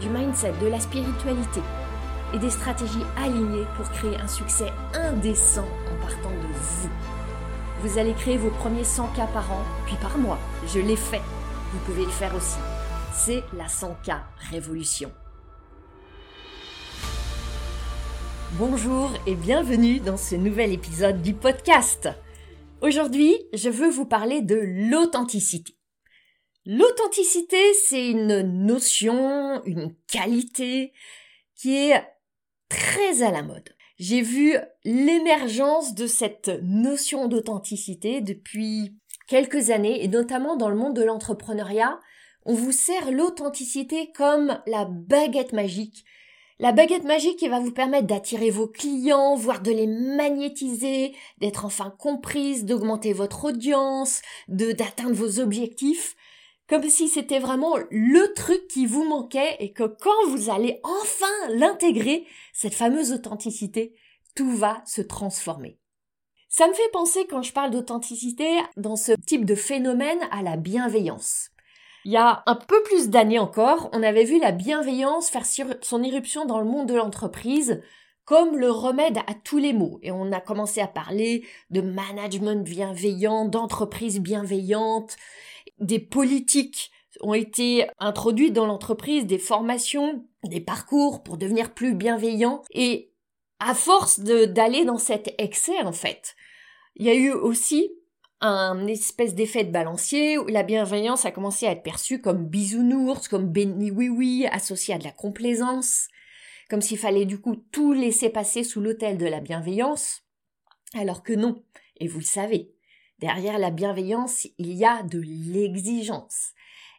du mindset, de la spiritualité et des stratégies alignées pour créer un succès indécent en partant de vous. Vous allez créer vos premiers 100 k par an, puis par mois. Je l'ai fait. Vous pouvez le faire aussi. C'est la 100K Révolution. Bonjour et bienvenue dans ce nouvel épisode du podcast. Aujourd'hui, je veux vous parler de l'authenticité. L'authenticité, c'est une notion, une qualité qui est très à la mode. J'ai vu l'émergence de cette notion d'authenticité depuis quelques années et notamment dans le monde de l'entrepreneuriat. On vous sert l'authenticité comme la baguette magique. La baguette magique qui va vous permettre d'attirer vos clients, voire de les magnétiser, d'être enfin comprise, d'augmenter votre audience, de d'atteindre vos objectifs comme si c'était vraiment le truc qui vous manquait et que quand vous allez enfin l'intégrer, cette fameuse authenticité, tout va se transformer. Ça me fait penser quand je parle d'authenticité dans ce type de phénomène à la bienveillance. Il y a un peu plus d'années encore, on avait vu la bienveillance faire son irruption dans le monde de l'entreprise comme le remède à tous les maux. Et on a commencé à parler de management bienveillant, d'entreprise bienveillante, des politiques ont été introduites dans l'entreprise, des formations, des parcours pour devenir plus bienveillant. Et à force d'aller dans cet excès, en fait, il y a eu aussi un espèce d'effet de balancier où la bienveillance a commencé à être perçue comme bisounours, comme béni oui oui, associé à de la complaisance, comme s'il fallait du coup tout laisser passer sous l'autel de la bienveillance, alors que non. Et vous le savez, Derrière la bienveillance, il y a de l'exigence.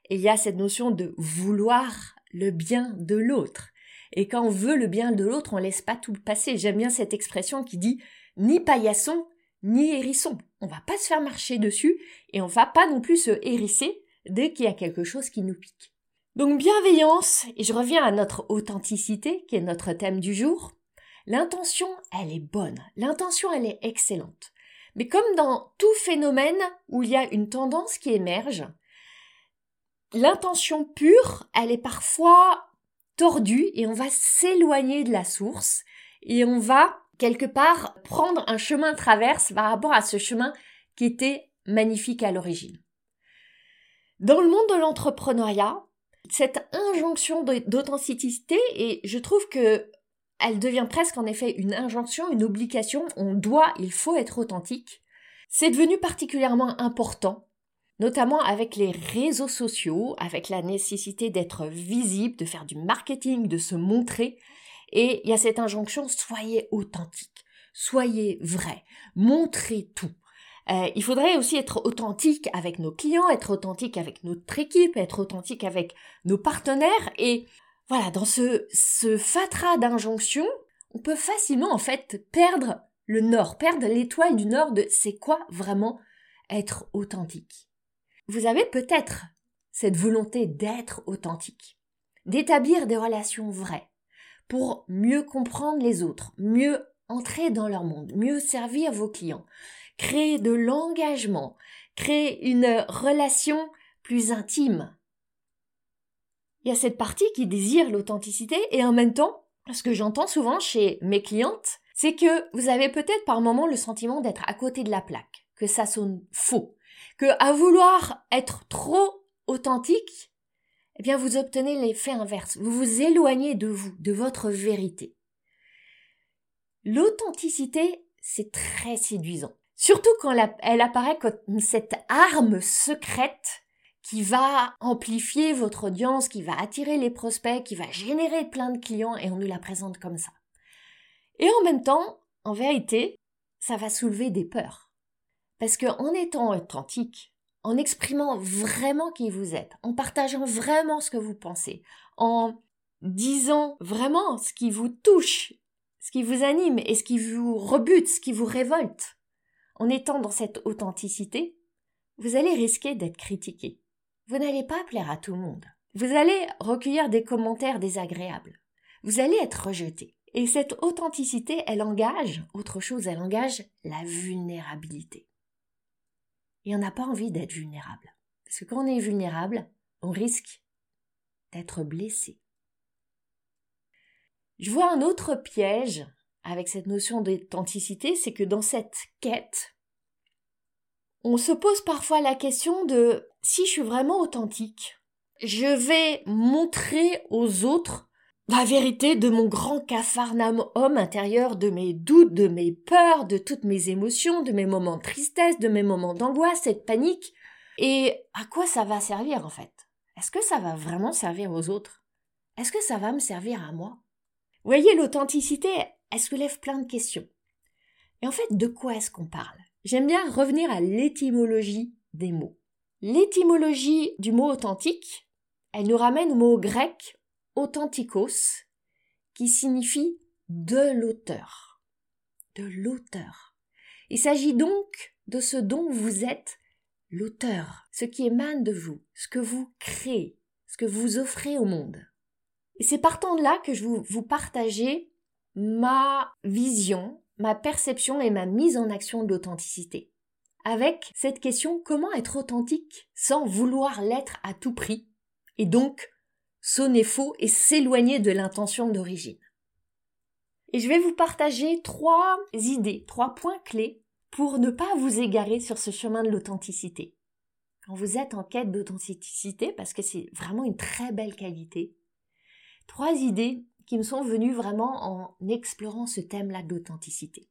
Il y a cette notion de vouloir le bien de l'autre. Et quand on veut le bien de l'autre, on laisse pas tout passer. J'aime bien cette expression qui dit ni paillasson, ni hérisson. On va pas se faire marcher dessus et on va pas non plus se hérisser dès qu'il y a quelque chose qui nous pique. Donc bienveillance, et je reviens à notre authenticité, qui est notre thème du jour. L'intention, elle est bonne. L'intention, elle est excellente. Mais comme dans tout phénomène où il y a une tendance qui émerge, l'intention pure, elle est parfois tordue et on va s'éloigner de la source et on va quelque part prendre un chemin traverse par rapport à ce chemin qui était magnifique à l'origine. Dans le monde de l'entrepreneuriat, cette injonction d'authenticité, et je trouve que elle devient presque en effet une injonction, une obligation, on doit, il faut être authentique. C'est devenu particulièrement important, notamment avec les réseaux sociaux, avec la nécessité d'être visible, de faire du marketing, de se montrer. Et il y a cette injonction, soyez authentique, soyez vrai, montrez tout. Euh, il faudrait aussi être authentique avec nos clients, être authentique avec notre équipe, être authentique avec nos partenaires et voilà, dans ce, ce fatras d'injonctions, on peut facilement en fait perdre le nord, perdre l'étoile du nord de c'est quoi vraiment être authentique. Vous avez peut-être cette volonté d'être authentique, d'établir des relations vraies, pour mieux comprendre les autres, mieux entrer dans leur monde, mieux servir vos clients, créer de l'engagement, créer une relation plus intime, il y a cette partie qui désire l'authenticité et en même temps, ce que j'entends souvent chez mes clientes, c'est que vous avez peut-être par moment le sentiment d'être à côté de la plaque, que ça sonne faux, que à vouloir être trop authentique, eh bien vous obtenez l'effet inverse, vous vous éloignez de vous, de votre vérité. L'authenticité, c'est très séduisant. Surtout quand elle apparaît comme cette arme secrète qui va amplifier votre audience, qui va attirer les prospects, qui va générer plein de clients et on nous la présente comme ça. Et en même temps, en vérité, ça va soulever des peurs. Parce qu'en étant authentique, en exprimant vraiment qui vous êtes, en partageant vraiment ce que vous pensez, en disant vraiment ce qui vous touche, ce qui vous anime et ce qui vous rebute, ce qui vous révolte, en étant dans cette authenticité, vous allez risquer d'être critiqué. Vous n'allez pas plaire à tout le monde. Vous allez recueillir des commentaires désagréables. Vous allez être rejeté. Et cette authenticité, elle engage autre chose, elle engage la vulnérabilité. Et on n'a pas envie d'être vulnérable. Parce que quand on est vulnérable, on risque d'être blessé. Je vois un autre piège avec cette notion d'authenticité, c'est que dans cette quête, on se pose parfois la question de si je suis vraiment authentique, je vais montrer aux autres la vérité de mon grand capharnaüm homme intérieur, de mes doutes, de mes peurs, de toutes mes émotions, de mes moments de tristesse, de mes moments d'angoisse et de panique. Et à quoi ça va servir en fait? Est-ce que ça va vraiment servir aux autres? Est-ce que ça va me servir à moi? Vous voyez, l'authenticité, elle soulève plein de questions. Et en fait, de quoi est-ce qu'on parle? J'aime bien revenir à l'étymologie des mots. L'étymologie du mot authentique, elle nous ramène au mot grec authentikos, qui signifie de l'auteur. De l'auteur. Il s'agit donc de ce dont vous êtes l'auteur, ce qui émane de vous, ce que vous créez, ce que vous offrez au monde. Et c'est partant de là que je veux vous partager ma vision, ma perception et ma mise en action de l'authenticité. Avec cette question comment être authentique sans vouloir l'être à tout prix? Et donc sonner faux et s'éloigner de l'intention d'origine. Et je vais vous partager trois idées, trois points clés pour ne pas vous égarer sur ce chemin de l'authenticité. Quand vous êtes en quête d'authenticité, parce que c'est vraiment une très belle qualité, trois idées qui me sont venues vraiment en explorant ce thème-là d'authenticité.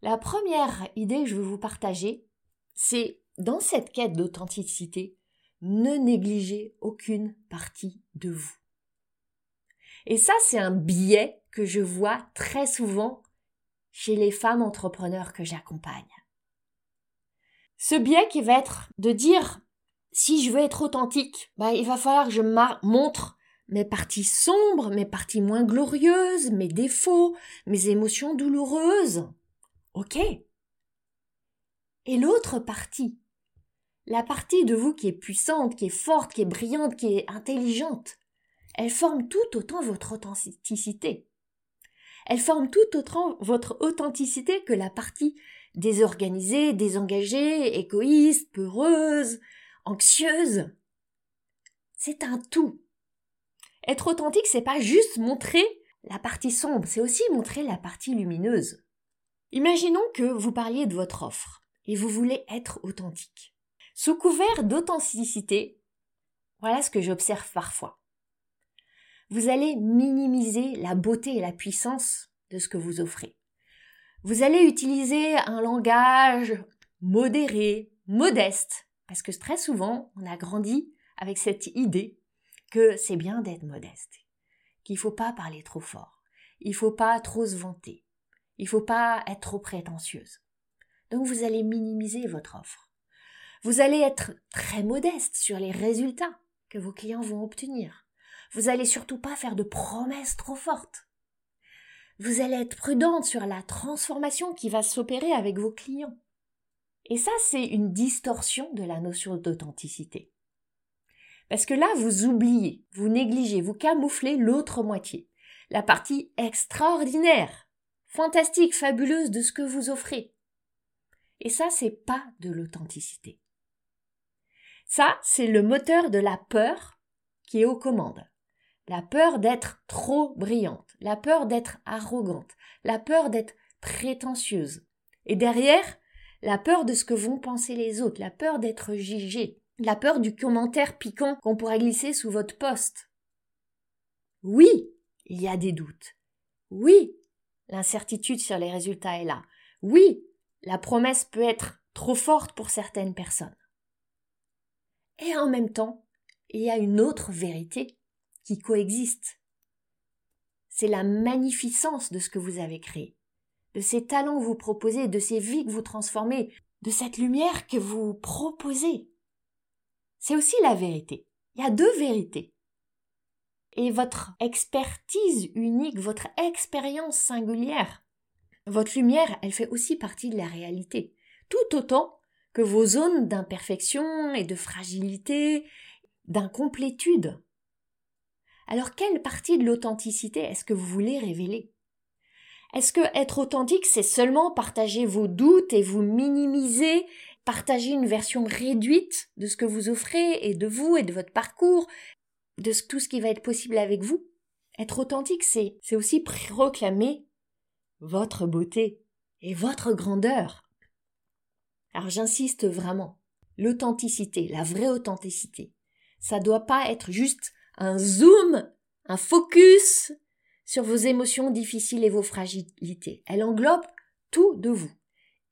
La première idée que je veux vous partager, c'est dans cette quête d'authenticité, ne négligez aucune partie de vous. Et ça, c'est un biais que je vois très souvent chez les femmes entrepreneurs que j'accompagne. Ce biais qui va être de dire si je veux être authentique, bah, il va falloir que je montre mes parties sombres, mes parties moins glorieuses, mes défauts, mes émotions douloureuses. Ok. Et l'autre partie, la partie de vous qui est puissante, qui est forte, qui est brillante, qui est intelligente, elle forme tout autant votre authenticité. Elle forme tout autant votre authenticité que la partie désorganisée, désengagée, égoïste, peureuse, anxieuse. C'est un tout. Être authentique, c'est pas juste montrer la partie sombre, c'est aussi montrer la partie lumineuse. Imaginons que vous parliez de votre offre et vous voulez être authentique. Sous couvert d'authenticité, voilà ce que j'observe parfois vous allez minimiser la beauté et la puissance de ce que vous offrez. Vous allez utiliser un langage modéré, modeste, parce que très souvent, on a grandi avec cette idée que c'est bien d'être modeste, qu'il ne faut pas parler trop fort, il ne faut pas trop se vanter, il ne faut pas être trop prétentieuse. Donc vous allez minimiser votre offre. Vous allez être très modeste sur les résultats que vos clients vont obtenir. Vous allez surtout pas faire de promesses trop fortes. Vous allez être prudente sur la transformation qui va s'opérer avec vos clients. Et ça, c'est une distorsion de la notion d'authenticité. Parce que là, vous oubliez, vous négligez, vous camouflez l'autre moitié, la partie extraordinaire, fantastique, fabuleuse de ce que vous offrez. Et ça, c'est pas de l'authenticité. Ça, c'est le moteur de la peur qui est aux commandes la peur d'être trop brillante, la peur d'être arrogante, la peur d'être prétentieuse. Et derrière, la peur de ce que vont penser les autres, la peur d'être jugé, la peur du commentaire piquant qu'on pourrait glisser sous votre poste. Oui, il y a des doutes. Oui, l'incertitude sur les résultats est là. Oui, la promesse peut être trop forte pour certaines personnes. Et en même temps, il y a une autre vérité qui coexistent. C'est la magnificence de ce que vous avez créé, de ces talents que vous proposez, de ces vies que vous transformez, de cette lumière que vous proposez. C'est aussi la vérité. Il y a deux vérités. et votre expertise unique, votre expérience singulière. Votre lumière, elle fait aussi partie de la réalité, tout autant que vos zones d'imperfection et de fragilité, d'incomplétude. Alors quelle partie de l'authenticité est-ce que vous voulez révéler? Est-ce que être authentique, c'est seulement partager vos doutes et vous minimiser, partager une version réduite de ce que vous offrez et de vous et de votre parcours, de tout ce qui va être possible avec vous Être authentique, c'est, c'est aussi proclamer votre beauté et votre grandeur. Alors j'insiste vraiment, l'authenticité, la vraie authenticité, ça doit pas être juste un zoom, un focus sur vos émotions difficiles et vos fragilités. Elle englobe tout de vous,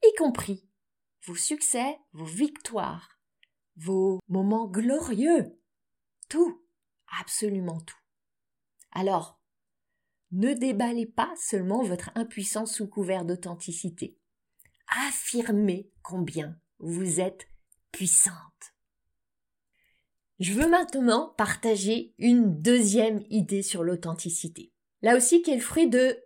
y compris vos succès, vos victoires, vos moments glorieux. Tout, absolument tout. Alors, ne déballez pas seulement votre impuissance sous couvert d'authenticité. Affirmez combien vous êtes puissante. Je veux maintenant partager une deuxième idée sur l'authenticité. Là aussi qui est le fruit de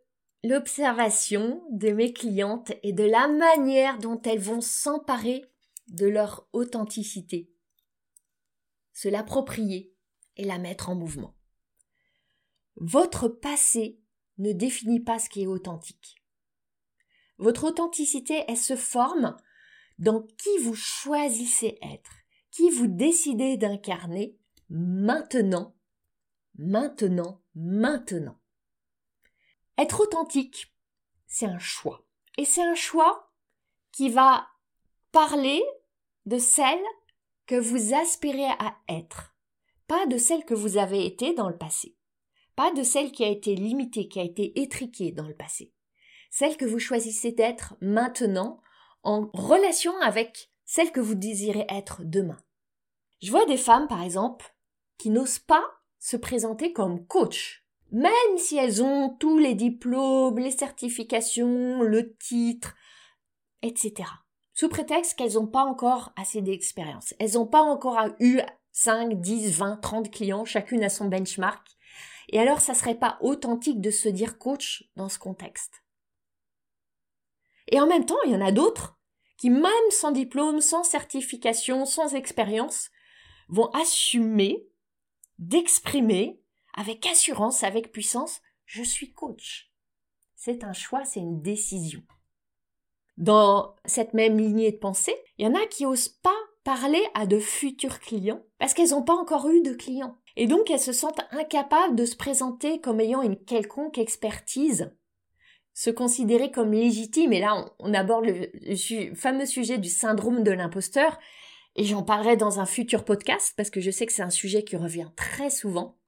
l'observation de mes clientes et de la manière dont elles vont s'emparer de leur authenticité, se l'approprier et la mettre en mouvement. Votre passé ne définit pas ce qui est authentique. Votre authenticité, elle se forme dans qui vous choisissez être qui vous décidez d'incarner maintenant, maintenant, maintenant. Être authentique, c'est un choix. Et c'est un choix qui va parler de celle que vous aspirez à être, pas de celle que vous avez été dans le passé, pas de celle qui a été limitée, qui a été étriquée dans le passé, celle que vous choisissez d'être maintenant en relation avec celle que vous désirez être demain. Je vois des femmes, par exemple, qui n'osent pas se présenter comme coach, même si elles ont tous les diplômes, les certifications, le titre, etc. Sous prétexte qu'elles n'ont pas encore assez d'expérience. Elles n'ont pas encore eu 5, 10, 20, 30 clients, chacune à son benchmark. Et alors, ça serait pas authentique de se dire coach dans ce contexte. Et en même temps, il y en a d'autres qui, même sans diplôme, sans certification, sans expérience, vont assumer d'exprimer avec assurance, avec puissance, je suis coach. C'est un choix, c'est une décision. Dans cette même lignée de pensée, il y en a qui osent pas parler à de futurs clients parce qu'elles n'ont pas encore eu de clients. Et donc elles se sentent incapables de se présenter comme ayant une quelconque expertise, se considérer comme légitime. Et là, on, aborde le fameux sujet du syndrome de l'imposteur et j'en parlerai dans un futur podcast parce que je sais que c'est un sujet qui revient très souvent.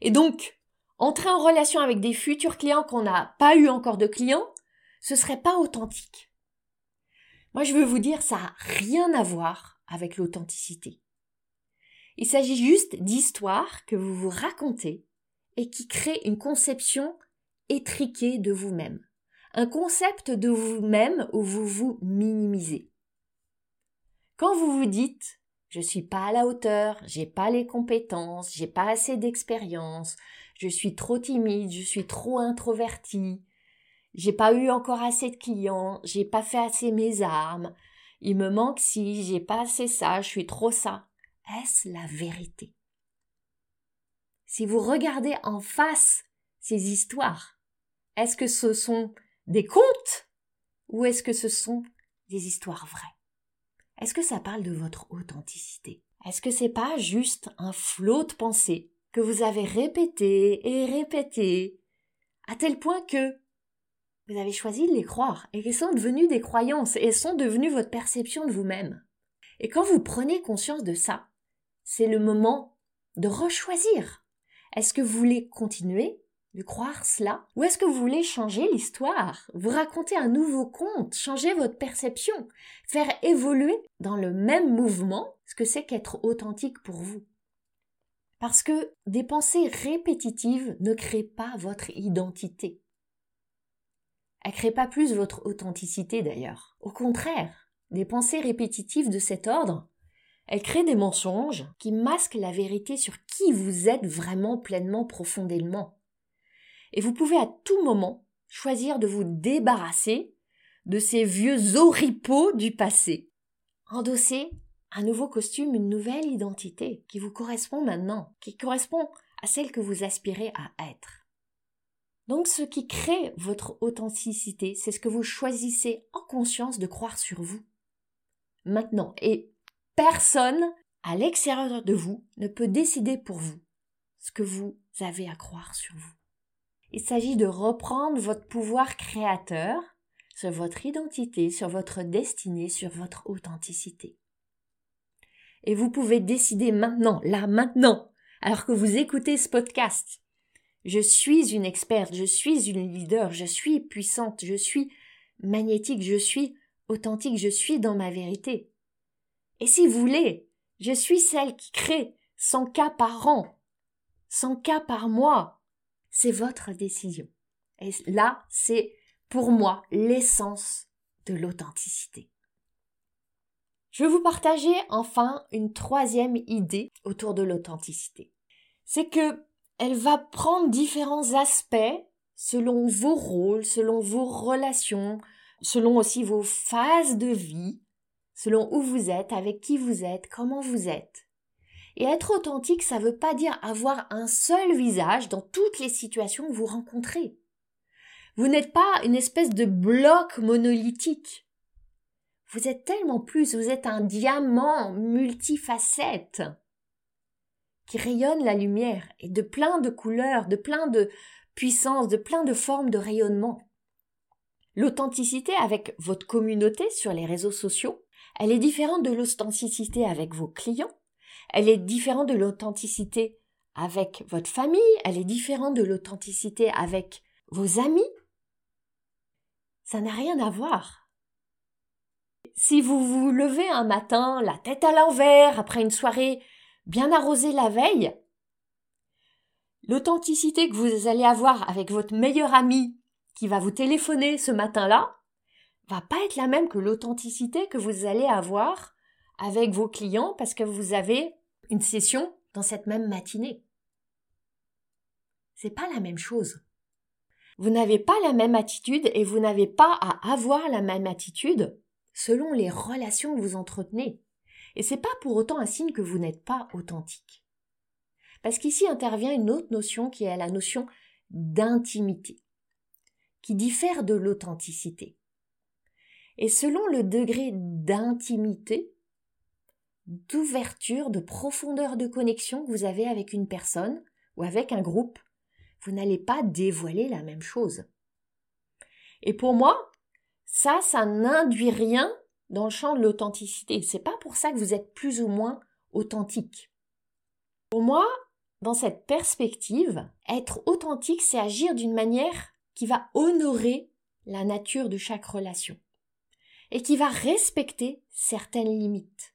Et donc, entrer en relation avec des futurs clients qu'on n'a pas eu encore de clients, ce serait pas authentique. Moi, je veux vous dire, ça n'a rien à voir avec l'authenticité. Il s'agit juste d'histoires que vous vous racontez et qui créent une conception étriquée de vous-même. Un concept de vous-même où vous vous minimisez. Quand vous vous dites je suis pas à la hauteur, j'ai pas les compétences, j'ai pas assez d'expérience, je suis trop timide, je suis trop introverti, j'ai pas eu encore assez de clients, j'ai pas fait assez mes armes, il me manque si, j'ai pas assez ça, je suis trop ça. Est-ce la vérité? Si vous regardez en face ces histoires, est-ce que ce sont des contes ou est-ce que ce sont des histoires vraies? Est-ce que ça parle de votre authenticité? Est-ce que c'est pas juste un flot de pensées que vous avez répété et répété? À tel point que vous avez choisi de les croire et qu'elles sont devenues des croyances et sont devenues votre perception de vous-même. Et quand vous prenez conscience de ça, c'est le moment de rechoisir. Est-ce que vous voulez continuer de croire cela? Ou est-ce que vous voulez changer l'histoire? Vous raconter un nouveau conte, changer votre perception, faire évoluer dans le même mouvement ce que c'est qu'être authentique pour vous? Parce que des pensées répétitives ne créent pas votre identité. Elles ne créent pas plus votre authenticité d'ailleurs. Au contraire, des pensées répétitives de cet ordre, Elle crée des mensonges qui masquent la vérité sur qui vous êtes vraiment pleinement profondément. Et vous pouvez à tout moment choisir de vous débarrasser de ces vieux oripeaux du passé. Endosser un nouveau costume, une nouvelle identité qui vous correspond maintenant, qui correspond à celle que vous aspirez à être. Donc ce qui crée votre authenticité, c'est ce que vous choisissez en conscience de croire sur vous. Maintenant, et personne à l'extérieur de vous ne peut décider pour vous ce que vous avez à croire sur vous. Il s'agit de reprendre votre pouvoir créateur sur votre identité, sur votre destinée, sur votre authenticité. Et vous pouvez décider maintenant, là, maintenant, alors que vous écoutez ce podcast. Je suis une experte, je suis une leader, je suis puissante, je suis magnétique, je suis authentique, je suis dans ma vérité. Et si vous voulez, je suis celle qui crée 100 cas par an, 100 cas par mois. C'est votre décision. Et là, c'est pour moi l'essence de l'authenticité. Je vais vous partager enfin une troisième idée autour de l'authenticité. C'est que elle va prendre différents aspects selon vos rôles, selon vos relations, selon aussi vos phases de vie, selon où vous êtes, avec qui vous êtes, comment vous êtes. Et être authentique, ça ne veut pas dire avoir un seul visage dans toutes les situations que vous rencontrez. Vous n'êtes pas une espèce de bloc monolithique. Vous êtes tellement plus, vous êtes un diamant multifacette qui rayonne la lumière et de plein de couleurs, de plein de puissance, de plein de formes de rayonnement. L'authenticité avec votre communauté sur les réseaux sociaux, elle est différente de l'authenticité avec vos clients, elle est différente de l'authenticité avec votre famille, elle est différente de l'authenticité avec vos amis. Ça n'a rien à voir. Si vous vous levez un matin, la tête à l'envers, après une soirée bien arrosée la veille, l'authenticité que vous allez avoir avec votre meilleur ami qui va vous téléphoner ce matin-là va pas être la même que l'authenticité que vous allez avoir avec vos clients parce que vous avez une session dans cette même matinée. C'est pas la même chose. Vous n'avez pas la même attitude et vous n'avez pas à avoir la même attitude selon les relations que vous entretenez. Et c'est pas pour autant un signe que vous n'êtes pas authentique. Parce qu'ici intervient une autre notion qui est la notion d'intimité, qui diffère de l'authenticité. Et selon le degré d'intimité, d'ouverture, de profondeur de connexion que vous avez avec une personne ou avec un groupe, vous n'allez pas dévoiler la même chose. Et pour moi, ça, ça n'induit rien dans le champ de l'authenticité. C'est pas pour ça que vous êtes plus ou moins authentique. Pour moi, dans cette perspective, être authentique, c'est agir d'une manière qui va honorer la nature de chaque relation et qui va respecter certaines limites.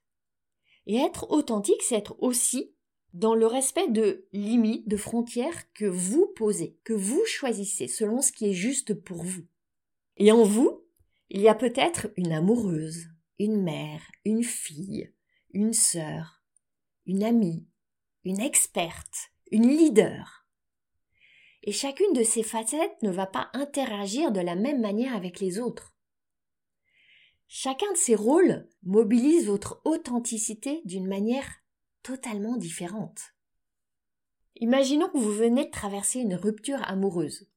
Et être authentique, c'est être aussi dans le respect de limites, de frontières que vous posez, que vous choisissez selon ce qui est juste pour vous. Et en vous, il y a peut-être une amoureuse, une mère, une fille, une sœur, une amie, une experte, une leader. Et chacune de ces facettes ne va pas interagir de la même manière avec les autres. Chacun de ces rôles mobilise votre authenticité d'une manière totalement différente. Imaginons que vous venez de traverser une rupture amoureuse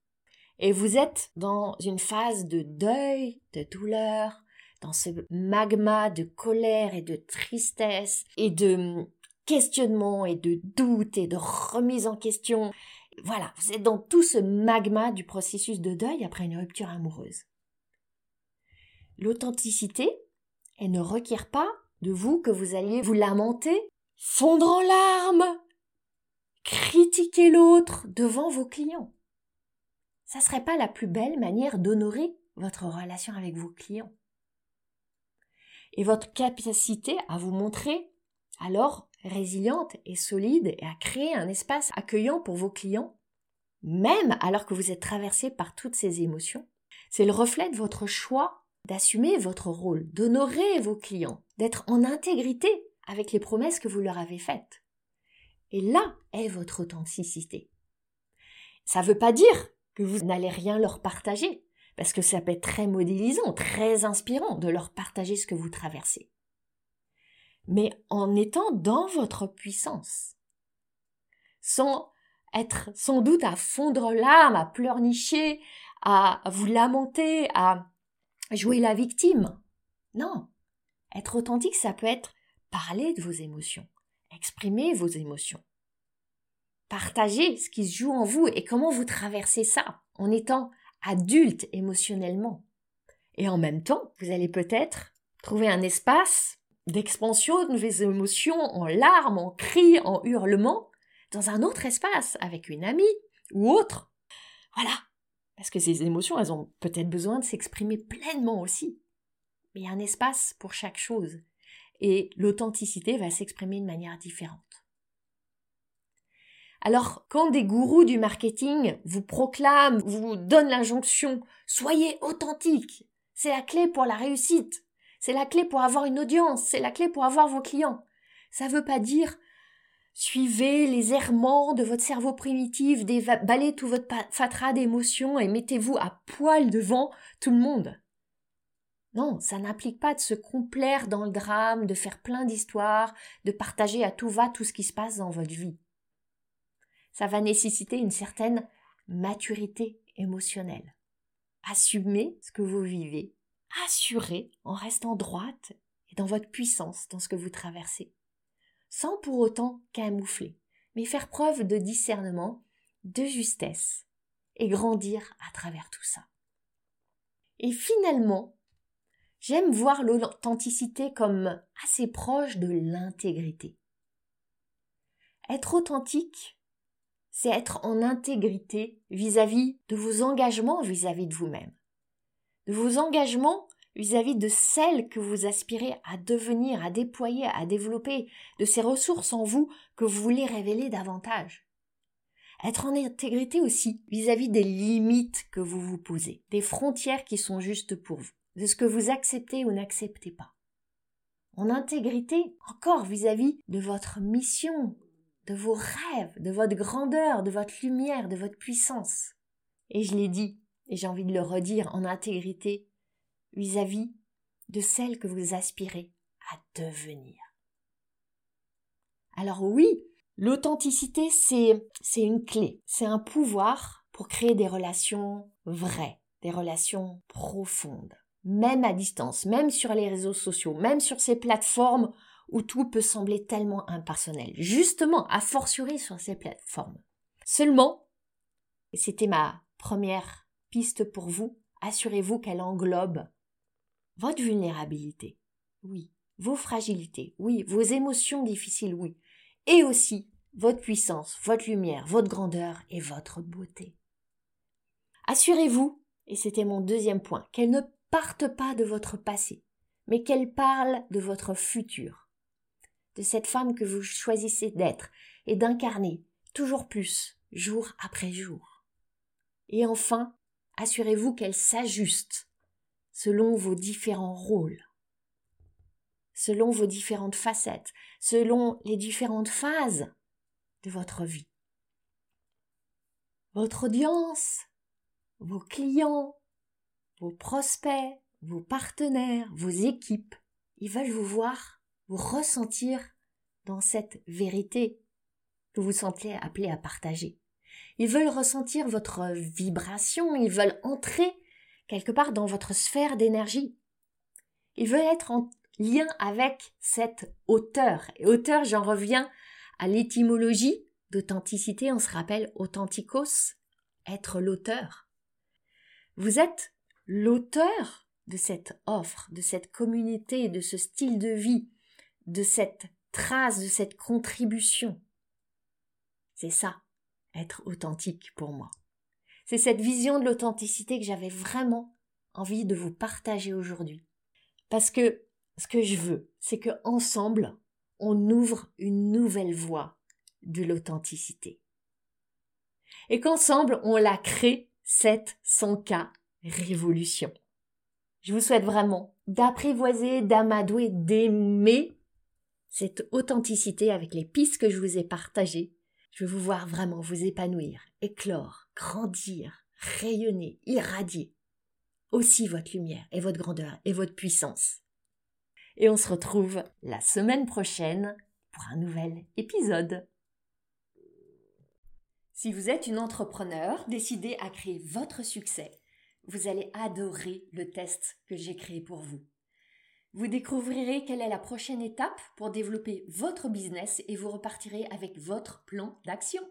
et vous êtes dans une phase de deuil, de douleur, dans ce magma de colère et de tristesse et de questionnement et de doute et de remise en question. Voilà, vous êtes dans tout ce magma du processus de deuil après une rupture amoureuse. L'authenticité, elle ne requiert pas de vous que vous alliez vous lamenter, fondre en larmes, critiquer l'autre devant vos clients. Ça serait pas la plus belle manière d'honorer votre relation avec vos clients. Et votre capacité à vous montrer alors résiliente et solide et à créer un espace accueillant pour vos clients, même alors que vous êtes traversé par toutes ces émotions, c'est le reflet de votre choix d'assumer votre rôle, d'honorer vos clients, d'être en intégrité avec les promesses que vous leur avez faites. Et là est votre authenticité. Ça ne veut pas dire que vous n'allez rien leur partager, parce que ça peut être très modélisant, très inspirant de leur partager ce que vous traversez. Mais en étant dans votre puissance, sans être sans doute à fondre l'âme, à pleurnicher, à vous lamenter, à jouer la victime. Non. Être authentique, ça peut être parler de vos émotions, exprimer vos émotions, partager ce qui se joue en vous et comment vous traversez ça en étant adulte émotionnellement. Et en même temps, vous allez peut-être trouver un espace d'expansion de vos émotions en larmes, en cris, en hurlements, dans un autre espace, avec une amie ou autre. Voilà. Parce que ces émotions, elles ont peut-être besoin de s'exprimer pleinement aussi. Mais il y a un espace pour chaque chose. Et l'authenticité va s'exprimer de manière différente. Alors, quand des gourous du marketing vous proclament, vous donnent l'injonction, soyez authentique, c'est la clé pour la réussite, c'est la clé pour avoir une audience, c'est la clé pour avoir vos clients. Ça ne veut pas dire Suivez les errements de votre cerveau primitif, déballez tout votre fatras d'émotions et mettez-vous à poil devant tout le monde. Non, ça n'implique pas de se complaire dans le drame, de faire plein d'histoires, de partager à tout va tout ce qui se passe dans votre vie. Ça va nécessiter une certaine maturité émotionnelle. Assumez ce que vous vivez, assurez en restant droite et dans votre puissance dans ce que vous traversez sans pour autant camoufler, mais faire preuve de discernement, de justesse, et grandir à travers tout ça. Et finalement, j'aime voir l'authenticité comme assez proche de l'intégrité. Être authentique, c'est être en intégrité vis-à-vis de vos engagements vis-à-vis -vis de vous-même, de vos engagements vis-à-vis de celles que vous aspirez à devenir, à déployer, à développer, de ces ressources en vous que vous voulez révéler davantage. Être en intégrité aussi vis-à-vis des limites que vous vous posez, des frontières qui sont justes pour vous, de ce que vous acceptez ou n'acceptez pas. En intégrité encore vis-à-vis de votre mission, de vos rêves, de votre grandeur, de votre lumière, de votre puissance. Et je l'ai dit, et j'ai envie de le redire, en intégrité vis-à-vis de celle que vous aspirez à devenir. Alors oui, l'authenticité, c'est, c'est une clé, c'est un pouvoir pour créer des relations vraies, des relations profondes, même à distance, même sur les réseaux sociaux, même sur ces plateformes où tout peut sembler tellement impersonnel. Justement, à fortiori sur ces plateformes. Seulement, et c'était ma première piste pour vous, assurez-vous qu'elle englobe votre vulnérabilité, oui, vos fragilités, oui, vos émotions difficiles, oui, et aussi votre puissance, votre lumière, votre grandeur et votre beauté. Assurez-vous, et c'était mon deuxième point, qu'elle ne parte pas de votre passé, mais qu'elle parle de votre futur, de cette femme que vous choisissez d'être et d'incarner toujours plus, jour après jour. Et enfin, assurez-vous qu'elle s'ajuste selon vos différents rôles, selon vos différentes facettes, selon les différentes phases de votre vie. Votre audience, vos clients, vos prospects, vos partenaires, vos équipes, ils veulent vous voir, vous ressentir dans cette vérité que vous sentez appelé à partager. Ils veulent ressentir votre vibration, ils veulent entrer quelque part dans votre sphère d'énergie. Il veut être en lien avec cette hauteur. Et hauteur, j'en reviens à l'étymologie d'authenticité. On se rappelle authenticos, être l'auteur. Vous êtes l'auteur de cette offre, de cette communauté, de ce style de vie, de cette trace, de cette contribution. C'est ça, être authentique pour moi. C'est cette vision de l'authenticité que j'avais vraiment envie de vous partager aujourd'hui. Parce que ce que je veux, c'est que ensemble, on ouvre une nouvelle voie de l'authenticité. Et qu'ensemble, on la crée, cette 100K révolution. Je vous souhaite vraiment d'apprivoiser, d'amadouer, d'aimer cette authenticité avec les pistes que je vous ai partagées. Je veux vous voir vraiment vous épanouir, éclore, grandir, rayonner, irradier. Aussi votre lumière et votre grandeur et votre puissance. Et on se retrouve la semaine prochaine pour un nouvel épisode. Si vous êtes une entrepreneur décidée à créer votre succès, vous allez adorer le test que j'ai créé pour vous. Vous découvrirez quelle est la prochaine étape pour développer votre business et vous repartirez avec votre plan d'action.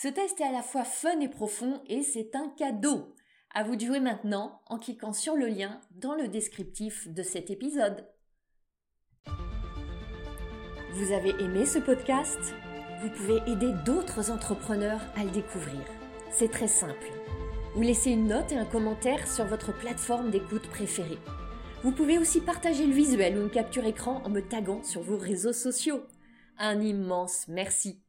Ce test est à la fois fun et profond et c'est un cadeau. À vous de jouer maintenant en cliquant sur le lien dans le descriptif de cet épisode. Vous avez aimé ce podcast? Vous pouvez aider d'autres entrepreneurs à le découvrir. C'est très simple. Vous laissez une note et un commentaire sur votre plateforme d'écoute préférée. Vous pouvez aussi partager le visuel ou une capture écran en me taguant sur vos réseaux sociaux. Un immense merci.